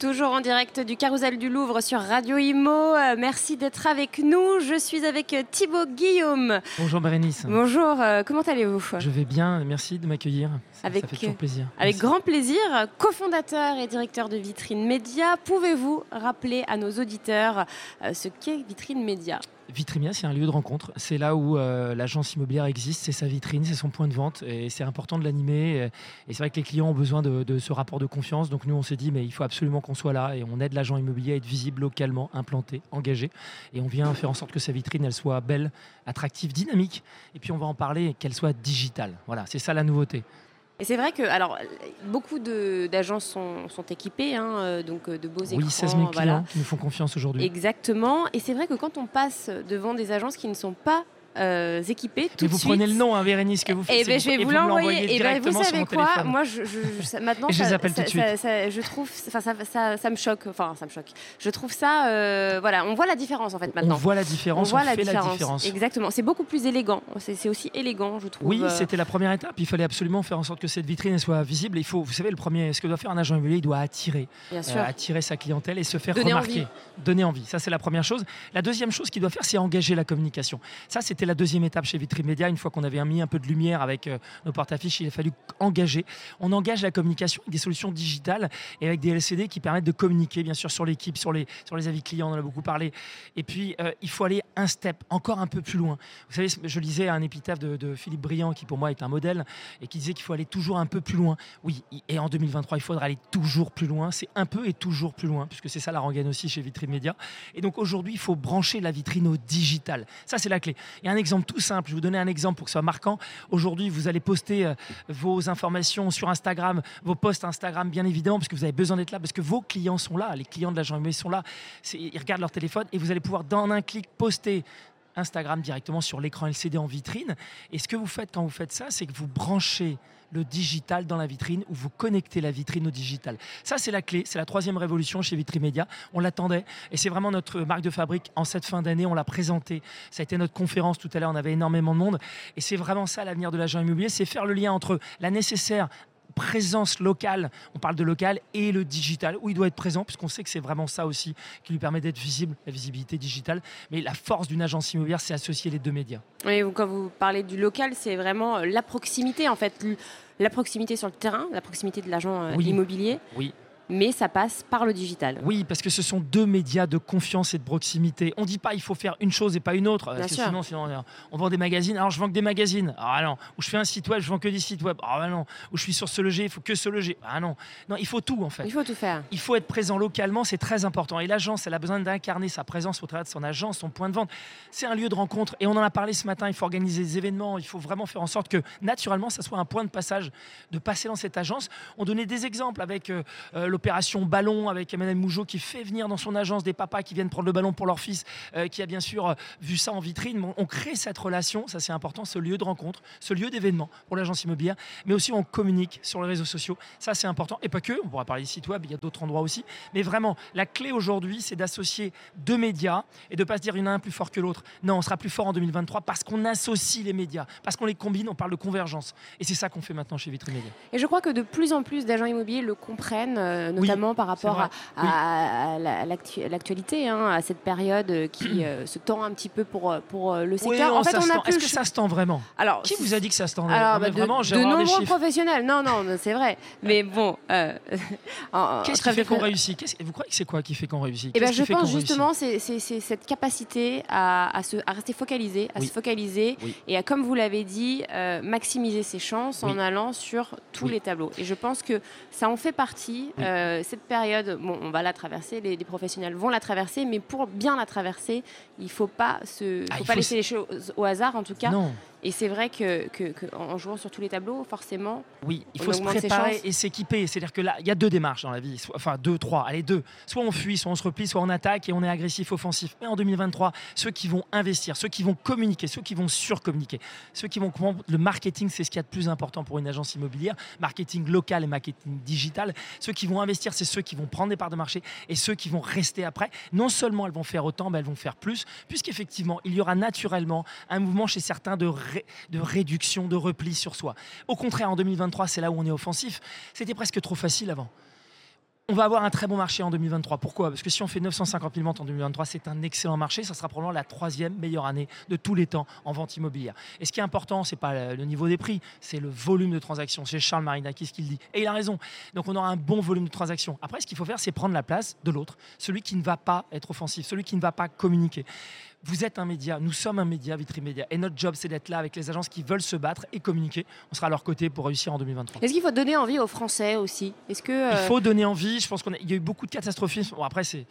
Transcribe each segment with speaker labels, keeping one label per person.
Speaker 1: Toujours en direct du Carousel du Louvre sur Radio Imo. Euh, merci d'être avec nous. Je suis avec euh, Thibaut Guillaume.
Speaker 2: Bonjour Bérénice.
Speaker 1: Bonjour, euh, comment allez-vous?
Speaker 2: Je vais bien, merci de m'accueillir. Ça,
Speaker 1: Avec,
Speaker 2: ça fait toujours plaisir.
Speaker 1: Avec
Speaker 2: Merci.
Speaker 1: grand plaisir, cofondateur et directeur de Vitrine Média, pouvez-vous rappeler à nos auditeurs ce qu'est Vitrine Média?
Speaker 2: Vitrimia, c'est un lieu de rencontre. C'est là où euh, l'agence immobilière existe, c'est sa vitrine, c'est son point de vente. Et c'est important de l'animer. Et c'est vrai que les clients ont besoin de, de ce rapport de confiance. Donc nous, on s'est dit, mais il faut absolument qu'on soit là. Et on aide l'agent immobilier à être visible localement, implanté, engagé. Et on vient faire en sorte que sa vitrine, elle soit belle, attractive, dynamique. Et puis on va en parler, qu'elle soit digitale. Voilà, c'est ça la nouveauté.
Speaker 1: Et c'est vrai que alors, beaucoup d'agences sont, sont équipées, hein, euh, donc euh, de beaux écrans.
Speaker 2: Oui, 16 000 clients
Speaker 1: voilà.
Speaker 2: qui nous font confiance aujourd'hui.
Speaker 1: Exactement. Et c'est vrai que quand on passe devant des agences qui ne sont pas euh, équipées, tout
Speaker 2: Mais
Speaker 1: de
Speaker 2: vous
Speaker 1: suite,
Speaker 2: prenez le nom, hein, Bérénice, que vous faites.
Speaker 1: Eh
Speaker 2: c'est
Speaker 1: ben, je vais
Speaker 2: et
Speaker 1: vous l'envoyer. Et ben, vous savez quoi
Speaker 2: téléphone.
Speaker 1: Moi, je, je- je- ça- maintenant,
Speaker 2: Et je
Speaker 1: ça,
Speaker 2: les
Speaker 1: ça-
Speaker 2: de
Speaker 1: ça- ça- je trouve, enfin, ça, ça, ça me choque. Enfin, ça me choque. Je trouve ça, euh, voilà, on voit la différence en fait
Speaker 2: On
Speaker 1: maintenant.
Speaker 2: voit la différence, on,
Speaker 1: voit la
Speaker 2: fait
Speaker 1: différence.
Speaker 2: la différence.
Speaker 1: Exactement. C'est beaucoup plus élégant. C'est c'est aussi élégant, je trouve.
Speaker 2: Oui, c'était la première étape. Il fallait absolument faire en sorte que cette vitrine soit visible. Il faut, vous savez, le premier, ce que doit faire un agent immobilier, il doit attirer,
Speaker 1: bien
Speaker 2: euh, attirer sa clientèle et se faire
Speaker 1: Donner
Speaker 2: remarquer,
Speaker 1: envie.
Speaker 2: donner envie. Ça, c'est la première chose. La deuxième chose qu'il doit faire, c'est engager la communication. Ça, c'était la deuxième étape chez Vitry Média. Une fois qu'on avait mis un peu de lumière avec euh, nos porte-affiches, il a fallu engager. On engage la communication avec des solutions digitales et avec des LCD qui permettent de communiquer, bien sûr, sur l'équipe, sur les, sur les avis clients. On en a beaucoup parlé. Et puis, euh, il faut aller un step, encore un peu plus loin. Vous savez, je lisais un épitaphe de, Philippe Briand, qui pour moi est un modèle, et qui disait qu'il faut aller toujours un peu plus loin. Oui, et en 2023, il faudra aller toujours plus loin. C'est un peu et toujours plus loin, puisque c'est ça la rengaine aussi chez Vitrine Média. Et donc aujourd'hui, il faut brancher la vitrine au digital. Ça, c'est la clé. A un exemple tout simple. Je vais vous donner un exemple pour que ce soit marquant. Aujourd'hui, vous allez poster euh, vos informations sur Instagram, vos posts Instagram, bien évidemment, parce que vous avez besoin d'être là, parce que vos clients sont là. Les clients de l'agent immobilier sont là. Ils regardent leur téléphone et vous allez pouvoir, dans un clic, poster Instagram directement sur l'écran LCD en vitrine. Et ce que vous faites quand vous faites ça, c'est que vous branchez le digital dans la vitrine ou vous connectez la vitrine au digital. Ça, c'est la clé. C'est la troisième révolution chez Vitrimédia. On l'attendait et c'est vraiment notre marque de fabrique en cette fin d'année. On l'a présenté. Ça a été notre conférence tout à l'heure. On avait énormément de monde et c'est vraiment ça l'avenir de l'agent immobilier. C'est faire le lien entre la nécessaire présence locale, on parle de local, et le digital, où il doit être présent, puisqu'on sait que c'est vraiment ça aussi qui lui permet d'être visible, la visibilité digitale. Mais la force d'une agence immobilière, c'est associer les deux médias.
Speaker 1: Oui, quand vous parlez du local, c'est vraiment euh, la proximité en fait, la proximité sur le terrain, la proximité de l'agent euh,
Speaker 2: Oui.
Speaker 1: immobilier.
Speaker 2: Oui.
Speaker 1: Mais ça passe par le digital.
Speaker 2: Oui, parce que ce sont deux médias de confiance et de proximité. On ne dit pas il faut faire une chose et pas une autre. Parce que sinon, sinon, on- vend des magazines. Alors, je vends que des magazines. Ah non. Ou je fais un site web, je vends que des sites web. Ah non. Ou je suis sur ce loger, il faut que ce loger. Ah non. Non, il faut tout en fait.
Speaker 1: Il faut tout faire.
Speaker 2: Il faut être présent localement, c'est très important. Et l'agence, elle a besoin d'incarner sa présence au travers de son agence, son point de vente. C'est un lieu de rencontre. Et on en a parlé ce matin, il faut organiser des événements, il faut vraiment faire en sorte que naturellement, ça soit un point de passage, de passer dans cette agence. On donnait des exemples avec euh, euh, l'opération Ballon, avec Emmanuel Mougeot qui fait venir dans son agence des papas qui viennent prendre le ballon pour leur fils, euh, qui a bien sûr euh, vu ça en vitrine. On crée cette relation, ça c'est important, ce lieu de rencontre, ce lieu d'événement pour l'agence immobilière. Mais aussi, on communique sur les réseaux sociaux. Ça, c'est important. Et pas que, on pourra parler des sites web, il y a d'autres endroits aussi. Mais vraiment, la clé aujourd'hui, c'est d'associer deux médias et de ne pas se dire il y en a un plus fort que l'autre. Non, on sera plus fort en 2023 parce qu'on associe les médias, parce qu'on les combine, on parle de convergence. Et c'est ça qu'on fait maintenant chez Vitrimédia.
Speaker 1: Et je crois que de plus en plus d'agents immobiliers le comprennent, euh, notamment par rapport à, à- à la- l'actu- l'actualité, hein, à cette période euh, qui euh, se tend un petit peu pour, euh, pour euh, le secteur. en fait,
Speaker 2: ça
Speaker 1: on
Speaker 2: se
Speaker 1: a
Speaker 2: tend.
Speaker 1: plus.
Speaker 2: Est-ce que ça se tend vraiment?
Speaker 1: Alors,
Speaker 2: Qui vous a dit que ça se tendait
Speaker 1: alors, bah, de,
Speaker 2: vraiment,
Speaker 1: de nombreux professionnels. Non, non, c'est vrai. Mais bon, euh,
Speaker 2: Qu'est-ce qui fait qu'on réussit? Vous croyez que c'est quoi qui fait qu'on réussit?
Speaker 1: Eh ben, je pense
Speaker 2: réussit?
Speaker 1: justement c'est cette capacité à, à se, à rester focalisé, à
Speaker 2: Oui.
Speaker 1: se focaliser
Speaker 2: Oui.
Speaker 1: et à, comme vous l'avez dit, euh, maximiser ses chances en allant sur tous
Speaker 2: Oui.
Speaker 1: les tableaux. Et je pense que ça en fait partie.
Speaker 2: Oui.
Speaker 1: Euh, cette période, bon, on va la traverser, les, les professionnels vont la traverser, mais pour bien la traverser, il ne faut pas, se,
Speaker 2: Ah,
Speaker 1: faut pas
Speaker 2: faut
Speaker 1: laisser les choses au hasard. En tout cas,
Speaker 2: Non.
Speaker 1: Et c'est vrai que, en jouant sur tous les tableaux, forcément.
Speaker 2: Oui, il faut se préparer et s'équiper. C'est-à-dire que là, il y a deux démarches dans la vie. enfin, deux, trois, allez, deux. Soit on fuit, soit on se replie, soit on attaque et on est agressif, offensif. Mais en 2023, ceux qui vont investir, ceux qui vont communiquer, ceux qui vont surcommuniquer, ceux qui vont comprendre le marketing, c'est ce qu'il y a de plus important pour une agence immobilière. Marketing local et marketing digital. Ceux qui vont investir, c'est ceux qui vont prendre des parts de marché et ceux qui vont rester après. Non seulement elles vont faire autant, mais elles vont faire plus, puisqu'effectivement, il y aura naturellement un mouvement chez certains de de réduction, de repli sur soi. Au contraire, en 2023, c'est là où on est offensif. C'était presque trop facile avant on va avoir un très bon marché en 2023. Pourquoi? Parce que si on fait 950 000 ventes en 2023, c'est un excellent marché. Ça sera probablement la troisième meilleure année de tous les temps en vente immobilière. Et ce qui est important, c'est pas le niveau des prix, c'est le volume de transactions. C'est Charles Marinakis qui le dit. Et il a raison. Donc on aura un bon volume de transactions. Après, ce qu'il faut faire, c'est prendre la place de l'autre, celui qui ne va pas être offensif, celui qui ne va pas communiquer. Vous êtes un média, nous sommes un média, Vitry Média. Et notre job, c'est d'être là avec les agences qui veulent se battre et communiquer. On sera à leur côté pour réussir en 2023.
Speaker 1: Est-ce qu'il faut donner envie aux Français aussi? Est-ce que
Speaker 2: Il faut donner envie. Je pense qu'il y a eu beaucoup de catastrophisme. Bon, après, c'est.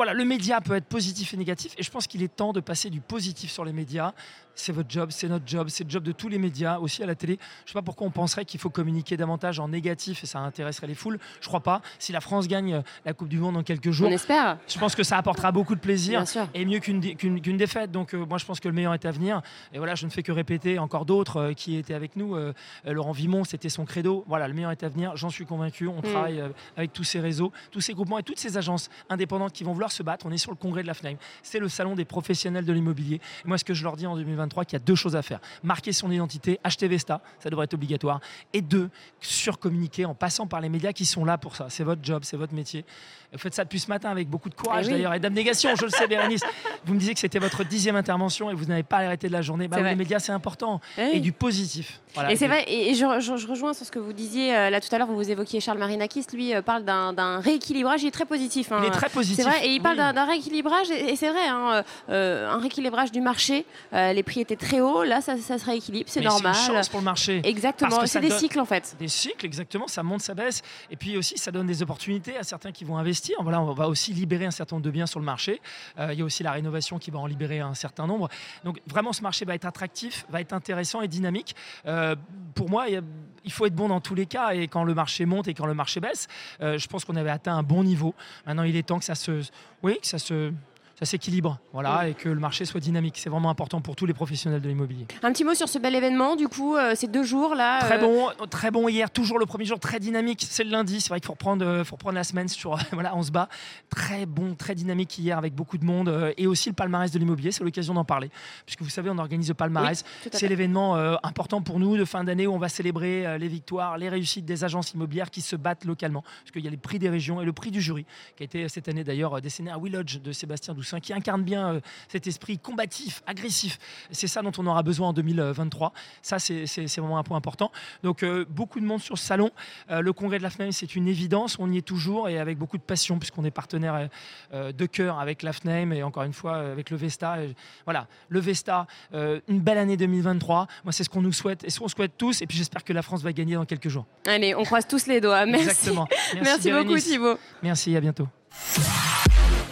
Speaker 2: Voilà, le média peut être positif et négatif, et je pense qu'il est temps de passer du positif sur les médias c'est votre job, c'est notre job, c'est le job de tous les médias, aussi à la télé. Je ne sais pas pourquoi on penserait qu'il faut communiquer davantage en négatif et ça intéresserait les foules. Je crois pas. Si la France gagne euh, la Coupe du Monde dans quelques jours,
Speaker 1: on espère.
Speaker 2: Je pense que ça apportera beaucoup de plaisir et mieux qu'une défaite. Donc euh, moi je pense que le meilleur est à venir. Et voilà, je ne fais que répéter encore d'autres euh, qui étaient avec nous. Laurent Vimon, c'était son credo. Voilà, le meilleur est à venir. J'en suis convaincu. On mm. travaille avec tous ces réseaux, tous ces groupements et toutes ces agences indépendantes qui vont vouloir se battre. On est sur le congrès de la FNAIM. C'est le salon des professionnels de l'immobilier. Moi, ce que je leur dis en 2023, qu'il y a deux choses à faire Marquer son identité, acheter Vesta, ça devrait être obligatoire. Et deux, surcommuniquer en passant par les médias qui sont là pour ça. C'est votre job, c'est votre métier. Vous faites ça depuis ce matin avec beaucoup de courage eh d'ailleurs et d'abnégation, je le sais, Bérénice. Vous me disiez que c'était votre dixième intervention et vous n'avez pas arrêté de la journée. Bah, les médias, c'est important. Eh et du positif.
Speaker 1: et c'est vrai, et je, rejoins sur ce que vous disiez euh, là tout à l'heure, vous évoquiez Charles Marinakis, lui euh, parle d'un rééquilibrage, il est très positif.
Speaker 2: Hein. Il est très positif.
Speaker 1: C'est vrai, et il parle d'un rééquilibrage, et, c'est vrai, hein, euh, un rééquilibrage du marché. les prix étaient très hauts, là ça, ça se rééquilibre, c'est normal.
Speaker 2: C'est une chance pour le marché.
Speaker 1: Exactement, c'est des cycles en fait.
Speaker 2: Des cycles, exactement, ça monte, ça baisse. Et puis aussi, ça donne des opportunités à certains qui vont investir voilà, on va aussi libérer un certain nombre de biens sur le marché. Euh, il y a aussi la rénovation qui va en libérer un certain nombre. Donc vraiment, ce marché va être attractif, va être intéressant et dynamique. Euh, pour moi, il faut être bon dans tous les cas. Et quand le marché monte et quand le marché baisse, euh, je pense qu'on avait atteint un bon niveau. Maintenant, il est temps que ça se, oui, que ça se ça s'équilibre voilà, et que le marché soit dynamique. C'est vraiment important pour tous les professionnels de l'immobilier.
Speaker 1: Un petit mot sur ce bel événement, du coup, euh, ces deux jours là.
Speaker 2: Très euh, bon, très bon hier, toujours le premier jour, très dynamique. C'est le lundi, c'est vrai qu'il faut reprendre, euh, faut reprendre la semaine sur, voilà, on se bat. Très bon, très dynamique hier avec beaucoup de monde et aussi le palmarès de l'immobilier. C'est l'occasion d'en parler, puisque vous savez, on organise le palmarès. c'est l'événement important pour nous de fin d'année où on va célébrer les victoires, les réussites des agences immobilières qui se battent localement, parce qu'il y a les prix des régions et le prix du jury, qui a été cette année d'ailleurs décerné à Willodge de Sébastien Doucet qui incarne bien euh, cet esprit combatif, agressif. C'est ça dont on aura besoin en 2023. Ça, c'est vraiment un point important. Donc, euh, beaucoup de monde sur ce salon. Euh, le congrès de la FNAIM, c'est une évidence. On y est toujours et avec beaucoup de passion, puisqu'on est partenaire de cœur avec la FNAIM et encore une fois avec le Vesta. voilà, le Vesta, une belle année 2023. Moi, c'est ce qu'on nous souhaite et ce qu'on souhaite tous. Et puis, j'espère que la France va gagner dans quelques jours.
Speaker 1: Allez, on croise tous les doigts. Merci.
Speaker 2: Exactement.
Speaker 1: Merci, Merci beaucoup, Thibault.
Speaker 2: Merci, à bientôt.